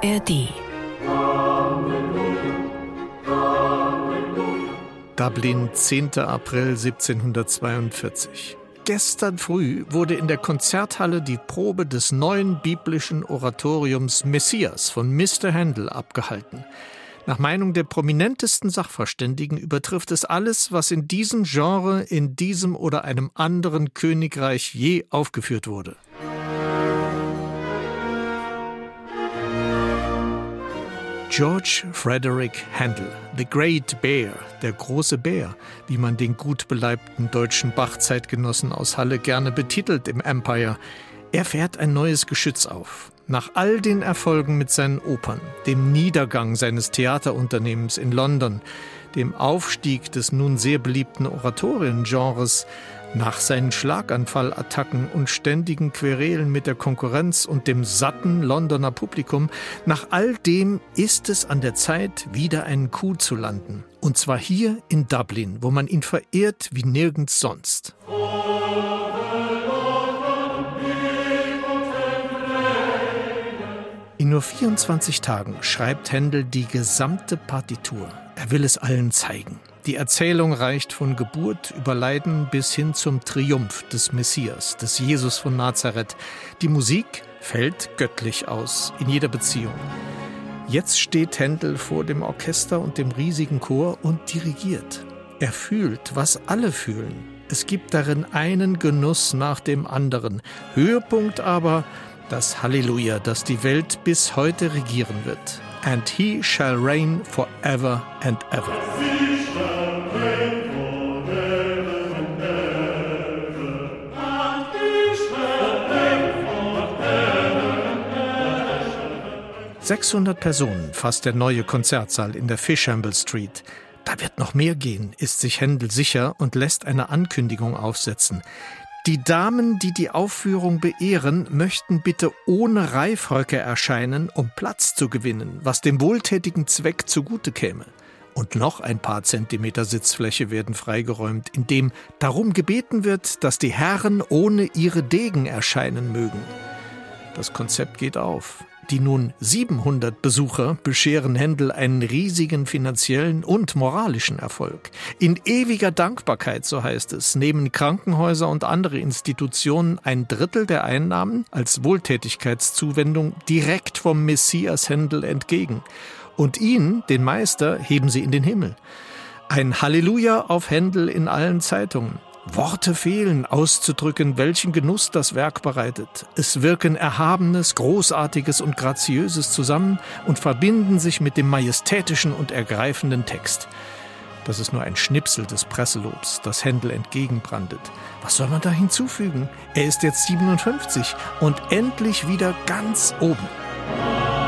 ARD. Dublin, 10. April 1742. Gestern früh wurde in der Konzerthalle die Probe des neuen biblischen Oratoriums Messias von Mr. Handel abgehalten. Nach Meinung der prominentesten Sachverständigen übertrifft es alles, was in diesem Genre in diesem oder einem anderen Königreich je aufgeführt wurde. George Frederick Handel, The Great Bear, der große Bär, wie man den gut beleibten deutschen Bach-Zeitgenossen aus Halle gerne betitelt im Empire. Er fährt ein neues Geschütz auf. Nach all den Erfolgen mit seinen Opern, dem Niedergang seines Theaterunternehmens in London, dem Aufstieg des nun sehr beliebten Oratoriengenres, nach seinen Schlaganfallattacken und ständigen Querelen mit der Konkurrenz und dem satten Londoner Publikum, nach all dem ist es an der Zeit, wieder einen Coup zu landen. Und zwar hier in Dublin, wo man ihn verehrt wie nirgends sonst. In nur 24 Tagen schreibt Händel die gesamte Partitur. Er will es allen zeigen. Die Erzählung reicht von Geburt über Leiden bis hin zum Triumph des Messias, des Jesus von Nazareth. Die Musik fällt göttlich aus, in jeder Beziehung. Jetzt steht Händel vor dem Orchester und dem riesigen Chor und dirigiert. Er fühlt, was alle fühlen. Es gibt darin einen Genuss nach dem anderen. Höhepunkt aber das Halleluja, das die Welt bis heute regieren wird. And he shall reign forever and ever. 600 Personen fasst der neue Konzertsaal in der Fishamble Street. Da wird noch mehr gehen, ist sich Händel sicher und lässt eine Ankündigung aufsetzen. Die Damen, die die Aufführung beehren, möchten bitte ohne Reifröcke erscheinen, um Platz zu gewinnen, was dem wohltätigen Zweck zugute käme. Und noch ein paar Zentimeter Sitzfläche werden freigeräumt, indem darum gebeten wird, dass die Herren ohne ihre Degen erscheinen mögen. Das Konzept geht auf. Die nun 700 Besucher bescheren Händel einen riesigen finanziellen und moralischen Erfolg. In ewiger Dankbarkeit, so heißt es, nehmen Krankenhäuser und andere Institutionen ein Drittel der Einnahmen als Wohltätigkeitszuwendung direkt vom Messias Händel entgegen. Und ihn, den Meister, heben sie in den Himmel. Ein Halleluja auf Händel in allen Zeitungen. Worte fehlen, auszudrücken, welchen Genuss das Werk bereitet. Es wirken Erhabenes, Großartiges und Graziöses zusammen und verbinden sich mit dem majestätischen und ergreifenden Text. Das ist nur ein Schnipsel des Presselobs, das Händel entgegenbrandet. Was soll man da hinzufügen? Er ist jetzt 57 und endlich wieder ganz oben.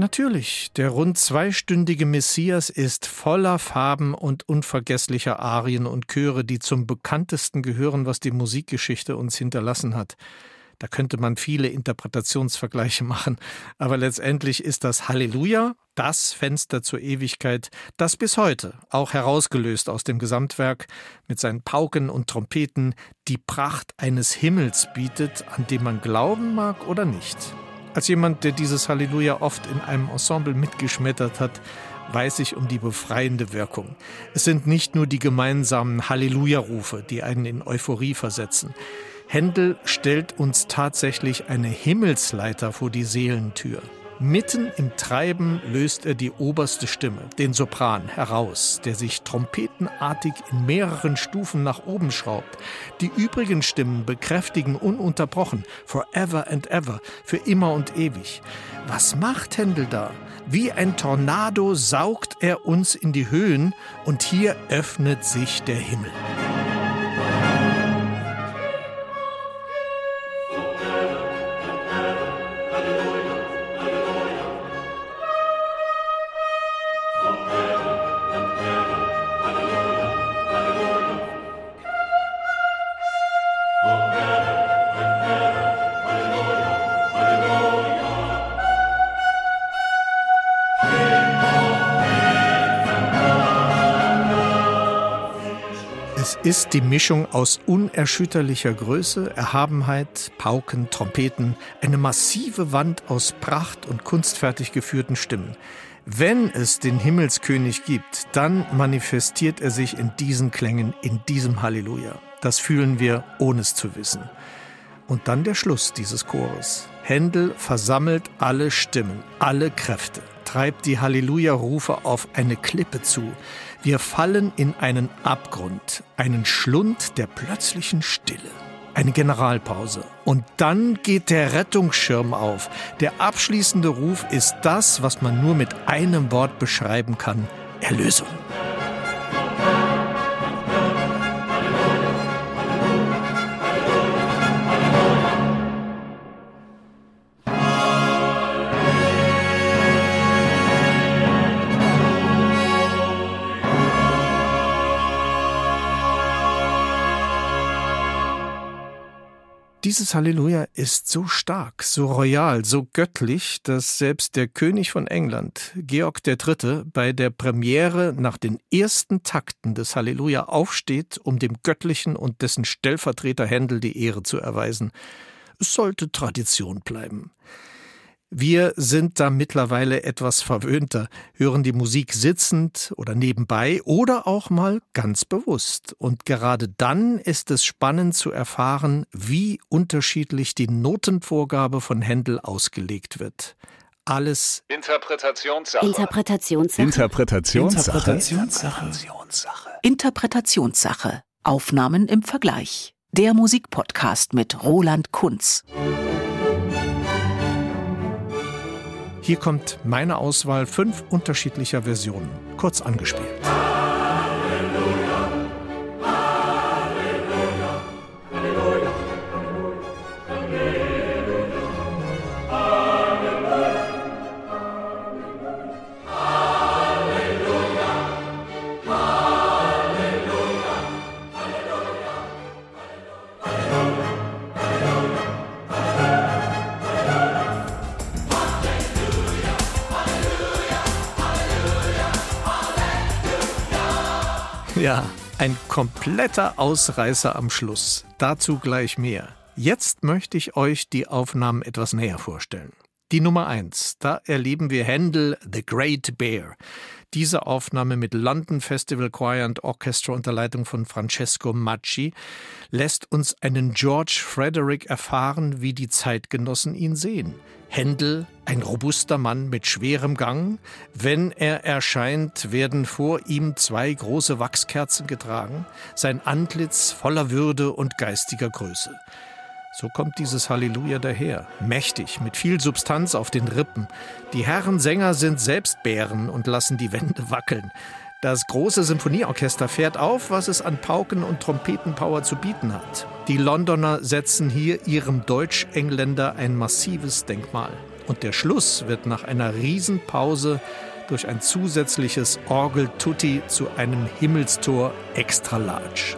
Natürlich, der rund zweistündige Messias ist voller Farben und unvergesslicher Arien und Chöre, die zum bekanntesten gehören, was die Musikgeschichte uns hinterlassen hat. Da könnte man viele Interpretationsvergleiche machen, aber letztendlich ist das Halleluja das Fenster zur Ewigkeit, das bis heute, auch herausgelöst aus dem Gesamtwerk, mit seinen Pauken und Trompeten die Pracht eines Himmels bietet, an dem man glauben mag oder nicht. Als jemand, der dieses Halleluja oft in einem Ensemble mitgeschmettert hat, weiß ich um die befreiende Wirkung. Es sind nicht nur die gemeinsamen Halleluja-Rufe, die einen in Euphorie versetzen. Händel stellt uns tatsächlich eine Himmelsleiter vor die Seelentür. Mitten im Treiben löst er die oberste Stimme, den Sopran, heraus, der sich trompetenartig in mehreren Stufen nach oben schraubt. Die übrigen Stimmen bekräftigen ununterbrochen, forever and ever, für immer und ewig. Was macht Händel da? Wie ein Tornado saugt er uns in die Höhen und hier öffnet sich der Himmel. Ist die Mischung aus unerschütterlicher Größe, Erhabenheit, Pauken, Trompeten, eine massive Wand aus Pracht und kunstfertig geführten Stimmen. Wenn es den Himmelskönig gibt, dann manifestiert er sich in diesen Klängen, in diesem Halleluja. Das fühlen wir, ohne es zu wissen. Und dann der Schluss dieses Chores. Händel versammelt alle Stimmen, alle Kräfte, treibt die Halleluja-Rufe auf eine Klippe zu. Wir fallen in einen Abgrund, einen Schlund der plötzlichen Stille. Eine Generalpause. Und dann geht der Rettungsschirm auf. Der abschließende Ruf ist das, was man nur mit einem Wort beschreiben kann. Erlösung. Dieses Halleluja ist so stark, so royal, so göttlich, dass selbst der König von England, Georg III., bei der Premiere nach den ersten Takten des Halleluja aufsteht, um dem Göttlichen und dessen Stellvertreter Händel die Ehre zu erweisen. Es sollte Tradition bleiben. Wir sind da mittlerweile etwas verwöhnter, hören die Musik sitzend oder nebenbei oder auch mal ganz bewusst. Und gerade dann ist es spannend zu erfahren, wie unterschiedlich die Notenvorgabe von Händel ausgelegt wird. Alles Interpretationssache. Interpretationssache. Interpretationssache. Interpretationssache. Interpretationssache. Aufnahmen im Vergleich. Der Musikpodcast mit Roland Kunz. Hier kommt meine Auswahl fünf unterschiedlicher Versionen, kurz angespielt. Kompletter Ausreißer am Schluss. Dazu gleich mehr. Jetzt möchte ich euch die Aufnahmen etwas näher vorstellen. Die Nummer eins, da erleben wir Händel The Great Bear. Diese Aufnahme mit London Festival Choir and Orchestra unter Leitung von Francesco Macci lässt uns einen George Frederick erfahren, wie die Zeitgenossen ihn sehen. Händel, ein robuster Mann mit schwerem Gang. Wenn er erscheint, werden vor ihm zwei große Wachskerzen getragen, sein Antlitz voller Würde und geistiger Größe. So kommt dieses Halleluja daher, mächtig, mit viel Substanz auf den Rippen. Die Herren Sänger sind selbst Bären und lassen die Wände wackeln. Das große Symphonieorchester fährt auf, was es an Pauken- und Trompetenpower zu bieten hat. Die Londoner setzen hier ihrem Deutsch-Engländer ein massives Denkmal. Und der Schluss wird nach einer Riesenpause durch ein zusätzliches Orgel-Tutti zu einem Himmelstor extra large.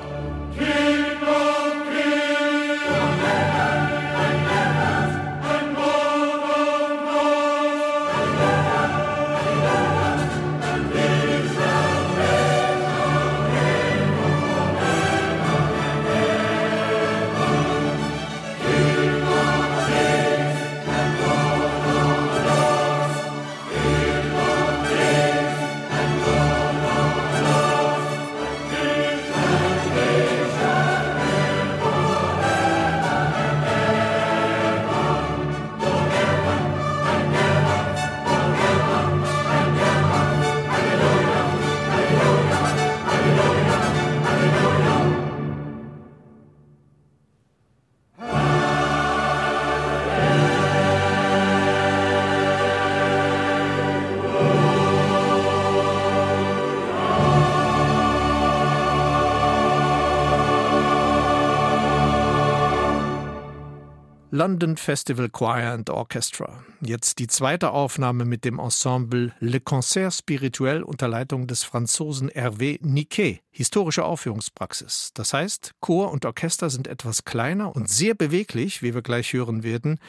London Festival Choir and Orchestra. Jetzt die zweite Aufnahme mit dem Ensemble Le Concert Spirituel unter Leitung des Franzosen Hervé Niquet. Historische Aufführungspraxis. Das heißt, Chor und Orchester sind etwas kleiner und sehr beweglich, wie wir gleich hören werden.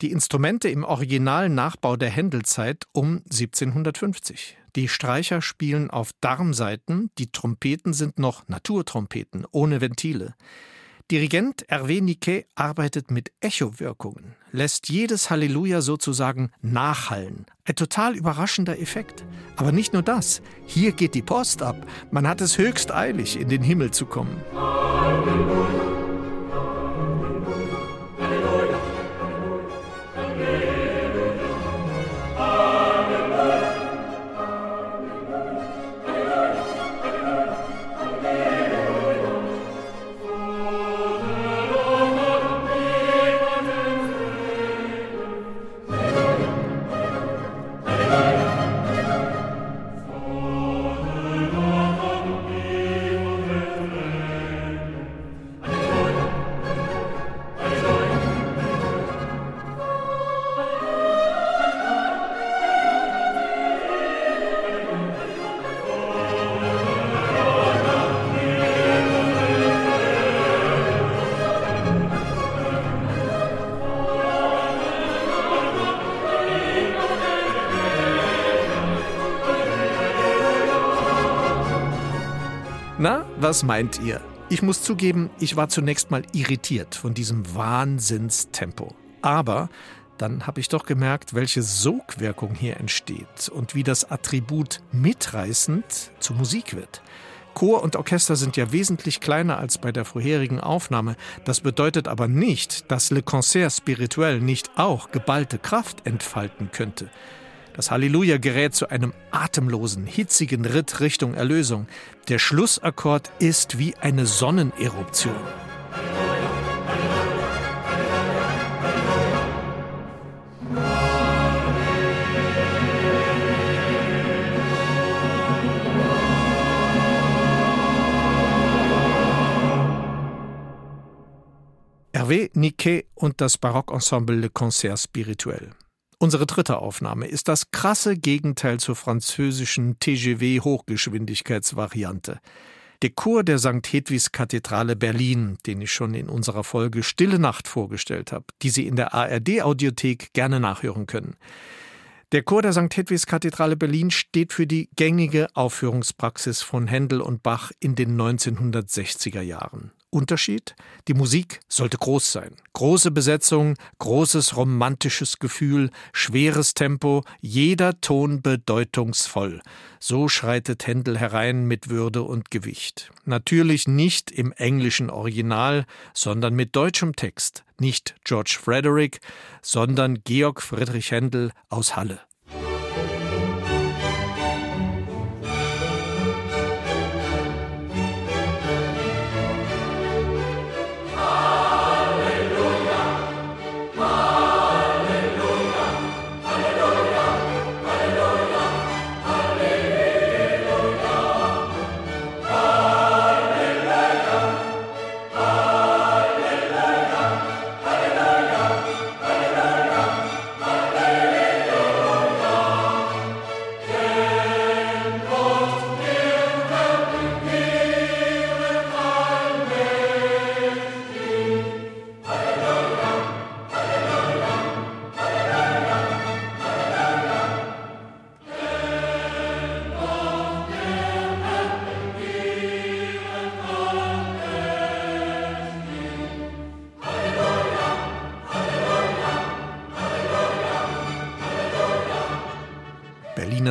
Die Instrumente im originalen Nachbau der Händelzeit um 1750. Die Streicher spielen auf Darmsaiten, die Trompeten sind noch Naturtrompeten, ohne Ventile. Dirigent Hervé Niquet arbeitet mit Echowirkungen, lässt jedes Halleluja sozusagen nachhallen. Ein total überraschender Effekt. Aber nicht nur das. Hier geht die Post ab. Man hat es höchst eilig, in den Himmel zu kommen. Halleluja. Na, was meint ihr? Ich muss zugeben, ich war zunächst mal irritiert von diesem Wahnsinnstempo. Aber dann habe ich doch gemerkt, welche Sogwirkung hier entsteht und wie das Attribut mitreißend zu Musik wird. Chor und Orchester sind ja wesentlich kleiner als bei der vorherigen Aufnahme. Das bedeutet aber nicht, dass Le Concert spirituell nicht auch geballte Kraft entfalten könnte. Das Halleluja gerät zu einem atemlosen, hitzigen Ritt Richtung Erlösung. Der Schlussakkord ist wie eine Sonneneruption. Hervé Niquet und das Barockensemble Le Concert Spirituel. Unsere dritte Aufnahme ist das krasse Gegenteil zur französischen TGW Hochgeschwindigkeitsvariante. Der Chor der St. Hedwigs Kathedrale Berlin, den ich schon in unserer Folge Stille Nacht vorgestellt habe, die Sie in der ARD Audiothek gerne nachhören können. Der Chor der St. Hedwigs Kathedrale Berlin steht für die gängige Aufführungspraxis von Händel und Bach in den 1960er Jahren. Unterschied? Die Musik sollte groß sein. Große Besetzung, großes romantisches Gefühl, schweres Tempo, jeder Ton bedeutungsvoll. So schreitet Händel herein mit Würde und Gewicht. Natürlich nicht im englischen Original, sondern mit deutschem Text. Nicht George Frederick, sondern Georg Friedrich Händel aus Halle.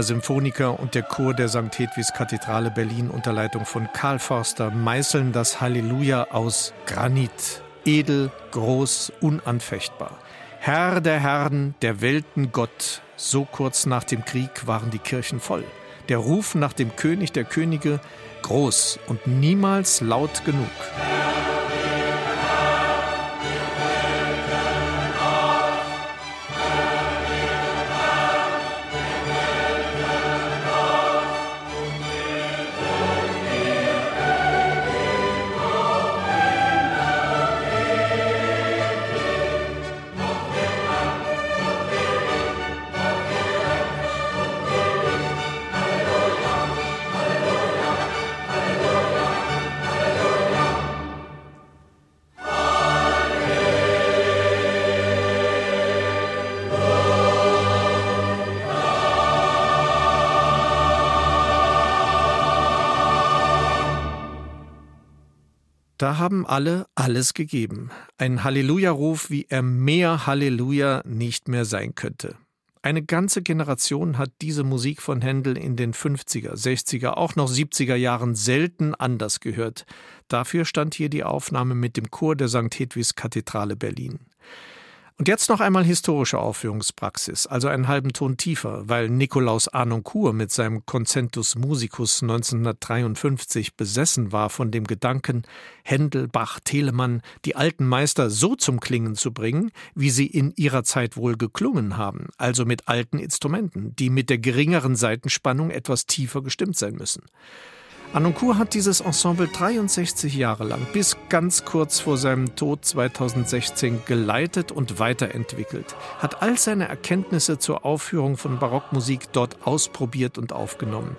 Berliner Symphoniker und der Chor der St. Hedwigs Kathedrale Berlin unter Leitung von Karl Forster meißeln das Halleluja aus Granit. Edel, groß, unanfechtbar. Herr der Herren, der Welten Gott. So kurz nach dem Krieg waren die Kirchen voll. Der Ruf nach dem König der Könige groß und niemals laut genug. Da haben alle alles gegeben. Ein Halleluja-Ruf, wie er mehr Halleluja nicht mehr sein könnte. Eine ganze Generation hat diese Musik von Händel in den 50er, 60er, auch noch 70er Jahren selten anders gehört. Dafür stand hier die Aufnahme mit dem Chor der St. Hedwigs Kathedrale Berlin. Und jetzt noch einmal historische Aufführungspraxis, also einen halben Ton tiefer, weil Nikolaus Arnoncourt mit seinem Concentus Musicus 1953 besessen war von dem Gedanken, Händel, Bach, Telemann, die alten Meister so zum Klingen zu bringen, wie sie in ihrer Zeit wohl geklungen haben, also mit alten Instrumenten, die mit der geringeren Seitenspannung etwas tiefer gestimmt sein müssen. Anoncourt hat dieses Ensemble 63 Jahre lang bis ganz kurz vor seinem Tod 2016 geleitet und weiterentwickelt, hat all seine Erkenntnisse zur Aufführung von Barockmusik dort ausprobiert und aufgenommen.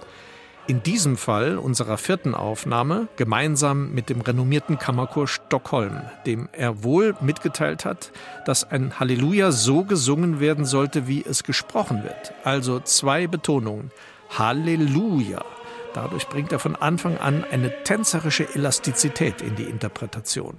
In diesem Fall, unserer vierten Aufnahme, gemeinsam mit dem renommierten Kammerchor Stockholm, dem er wohl mitgeteilt hat, dass ein Halleluja so gesungen werden sollte, wie es gesprochen wird. Also zwei Betonungen. Halleluja. Dadurch bringt er von Anfang an eine tänzerische Elastizität in die Interpretation.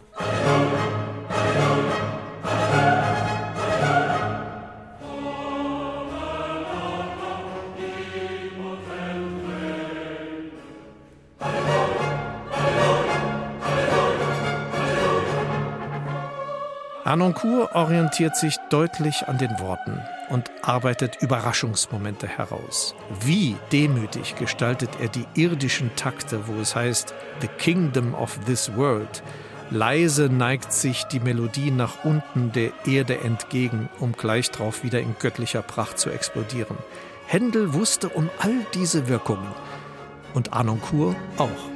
Arnoncourt orientiert sich deutlich an den Worten und arbeitet Überraschungsmomente heraus. Wie demütig gestaltet er die irdischen Takte, wo es heißt The Kingdom of this World. Leise neigt sich die Melodie nach unten der Erde entgegen, um gleich darauf wieder in göttlicher Pracht zu explodieren. Händel wusste um all diese Wirkungen und Arnoncourt auch.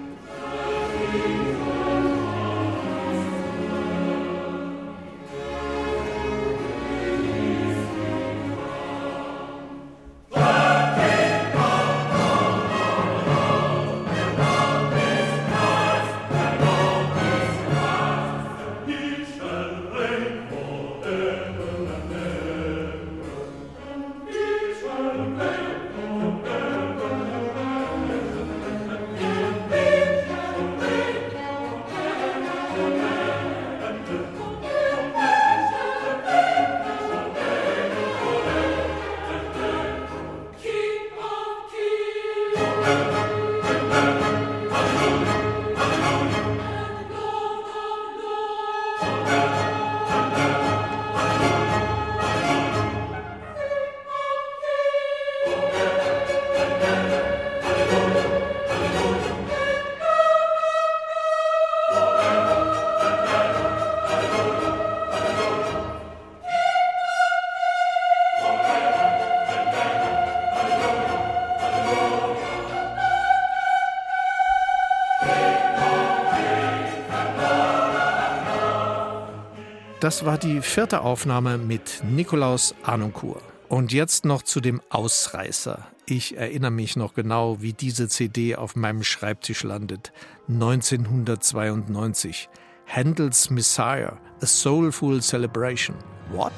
Das war die vierte Aufnahme mit Nikolaus Arnoncourt. Und jetzt noch zu dem Ausreißer. Ich erinnere mich noch genau, wie diese CD auf meinem Schreibtisch landet. 1992. Handels Messiah, A Soulful Celebration. What?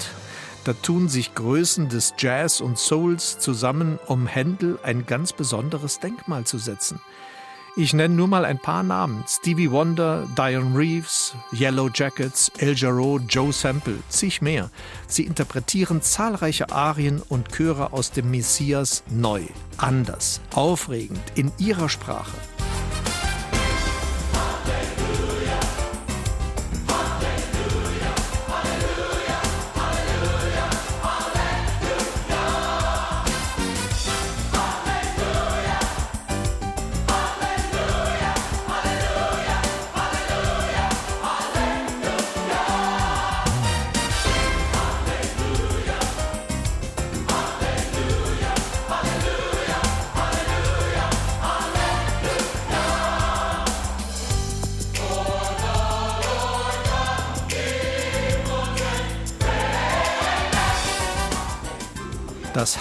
Da tun sich Größen des Jazz und Souls zusammen, um Händel ein ganz besonderes Denkmal zu setzen. Ich nenne nur mal ein paar Namen. Stevie Wonder, Diane Reeves, Yellow Jackets, El Jarreau, Joe Sample, zig mehr. Sie interpretieren zahlreiche Arien und Chöre aus dem Messias neu, anders, aufregend, in ihrer Sprache.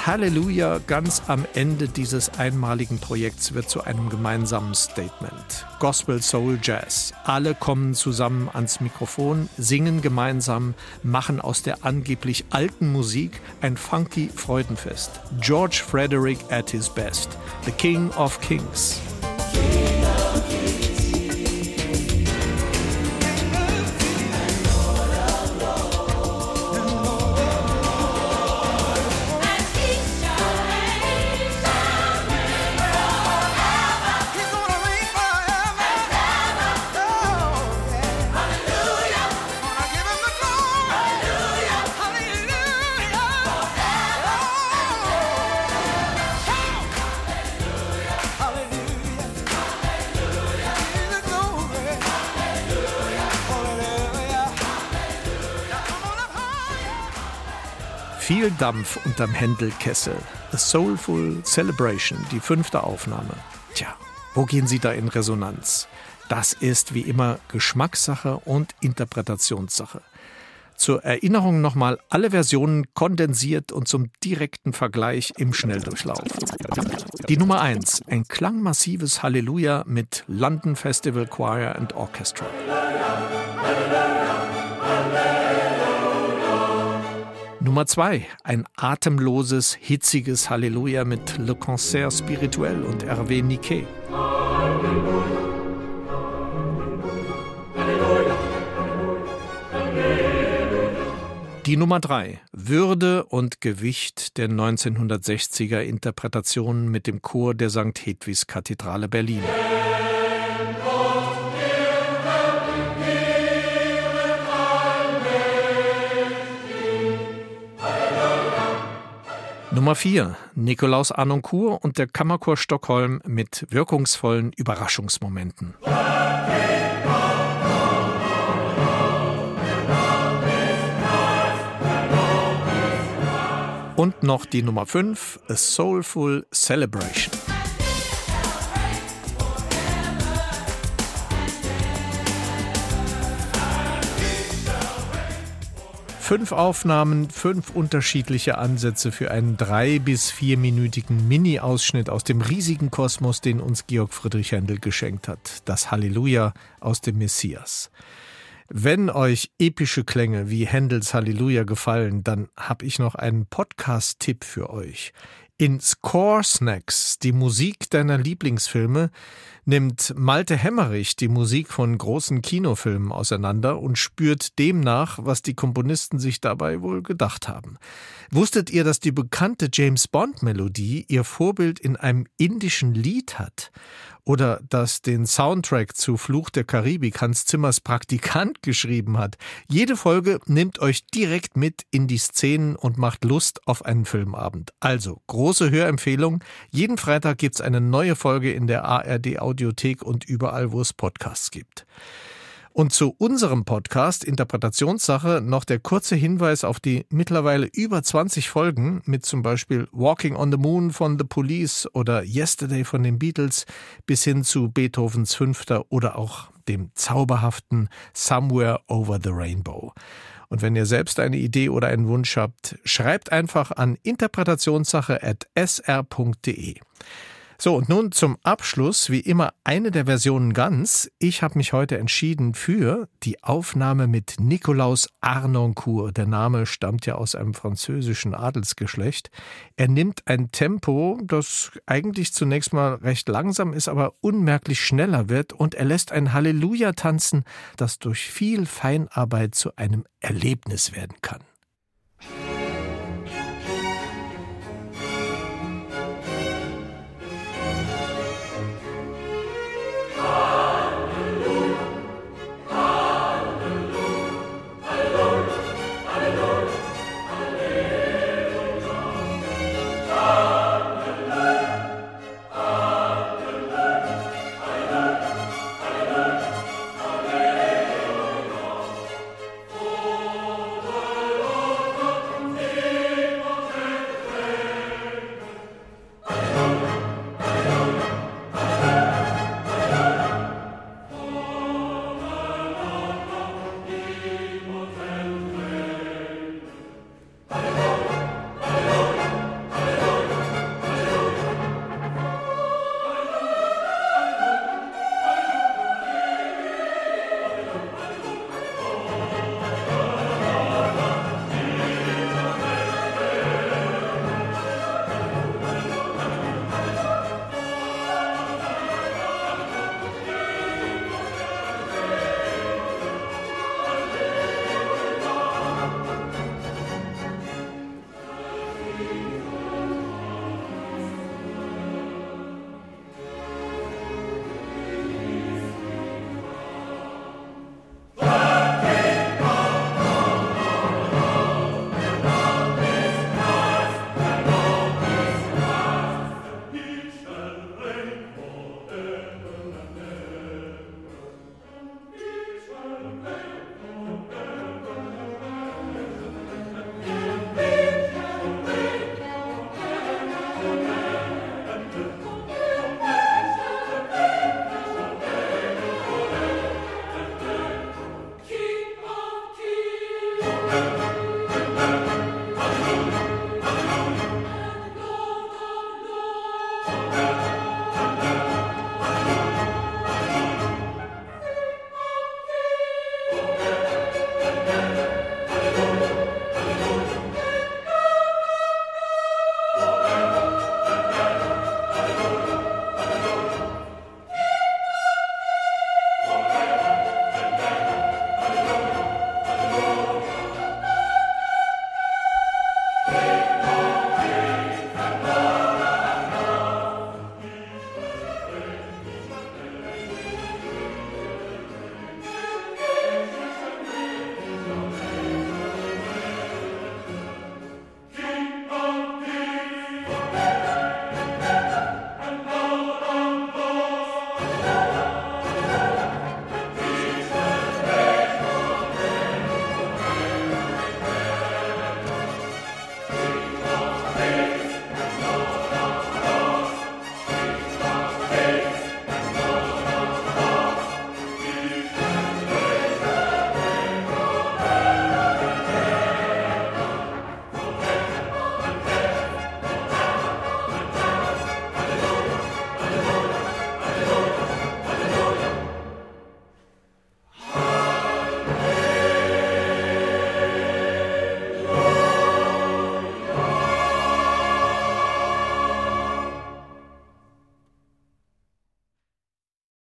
Halleluja ganz am Ende dieses einmaligen Projekts wird zu einem gemeinsamen Statement. Gospel, Soul, Jazz. Alle kommen zusammen ans Mikrofon, singen gemeinsam, machen aus der angeblich alten Musik ein funky Freudenfest. George Frederick at his best. The King of Kings. Viel Dampf unterm Händelkessel. A Soulful Celebration, die fünfte Aufnahme. Tja, wo gehen Sie da in Resonanz? Das ist wie immer Geschmackssache und Interpretationssache. Zur Erinnerung nochmal alle Versionen kondensiert und zum direkten Vergleich im Schnelldurchlauf. Die Nummer 1, ein klangmassives Halleluja mit London Festival Choir and Orchestra. Nummer 2, ein atemloses, hitziges Halleluja mit Le Concert Spirituel und Hervé Niquet. Die Nummer 3. Würde und Gewicht der 1960er Interpretationen mit dem Chor der St. Hedwigs Kathedrale Berlin. Nummer 4. Nikolaus Arnoncourt und der Kammerchor Stockholm mit wirkungsvollen Überraschungsmomenten. Und noch die Nummer 5, A Soulful Celebration. Fünf Aufnahmen, fünf unterschiedliche Ansätze für einen drei- bis vierminütigen Mini-Ausschnitt aus dem riesigen Kosmos, den uns Georg Friedrich Händel geschenkt hat. Das Halleluja aus dem Messias. Wenn euch epische Klänge wie Händels Halleluja gefallen, dann habe ich noch einen Podcast-Tipp für euch. In Score Snacks, die Musik deiner Lieblingsfilme, nimmt Malte Hemmerich die Musik von großen Kinofilmen auseinander und spürt demnach, was die Komponisten sich dabei wohl gedacht haben. Wusstet ihr, dass die bekannte James Bond Melodie ihr Vorbild in einem indischen Lied hat? Oder dass den Soundtrack zu Fluch der Karibik Hans Zimmers Praktikant geschrieben hat. Jede Folge nimmt euch direkt mit in die Szenen und macht Lust auf einen Filmabend. Also, große Hörempfehlung. Jeden Freitag gibt's eine neue Folge in der ARD Audiothek und überall, wo es Podcasts gibt. Und zu unserem Podcast Interpretationssache noch der kurze Hinweis auf die mittlerweile über 20 Folgen mit zum Beispiel Walking on the Moon von The Police oder Yesterday von den Beatles bis hin zu Beethovens Fünfter oder auch dem zauberhaften Somewhere Over the Rainbow. Und wenn ihr selbst eine Idee oder einen Wunsch habt, schreibt einfach an interpretationssache.sr.de. So, und nun zum Abschluss, wie immer, eine der Versionen ganz. Ich habe mich heute entschieden für die Aufnahme mit Nikolaus Arnoncourt. Der Name stammt ja aus einem französischen Adelsgeschlecht. Er nimmt ein Tempo, das eigentlich zunächst mal recht langsam ist, aber unmerklich schneller wird und er lässt ein Halleluja tanzen, das durch viel Feinarbeit zu einem Erlebnis werden kann.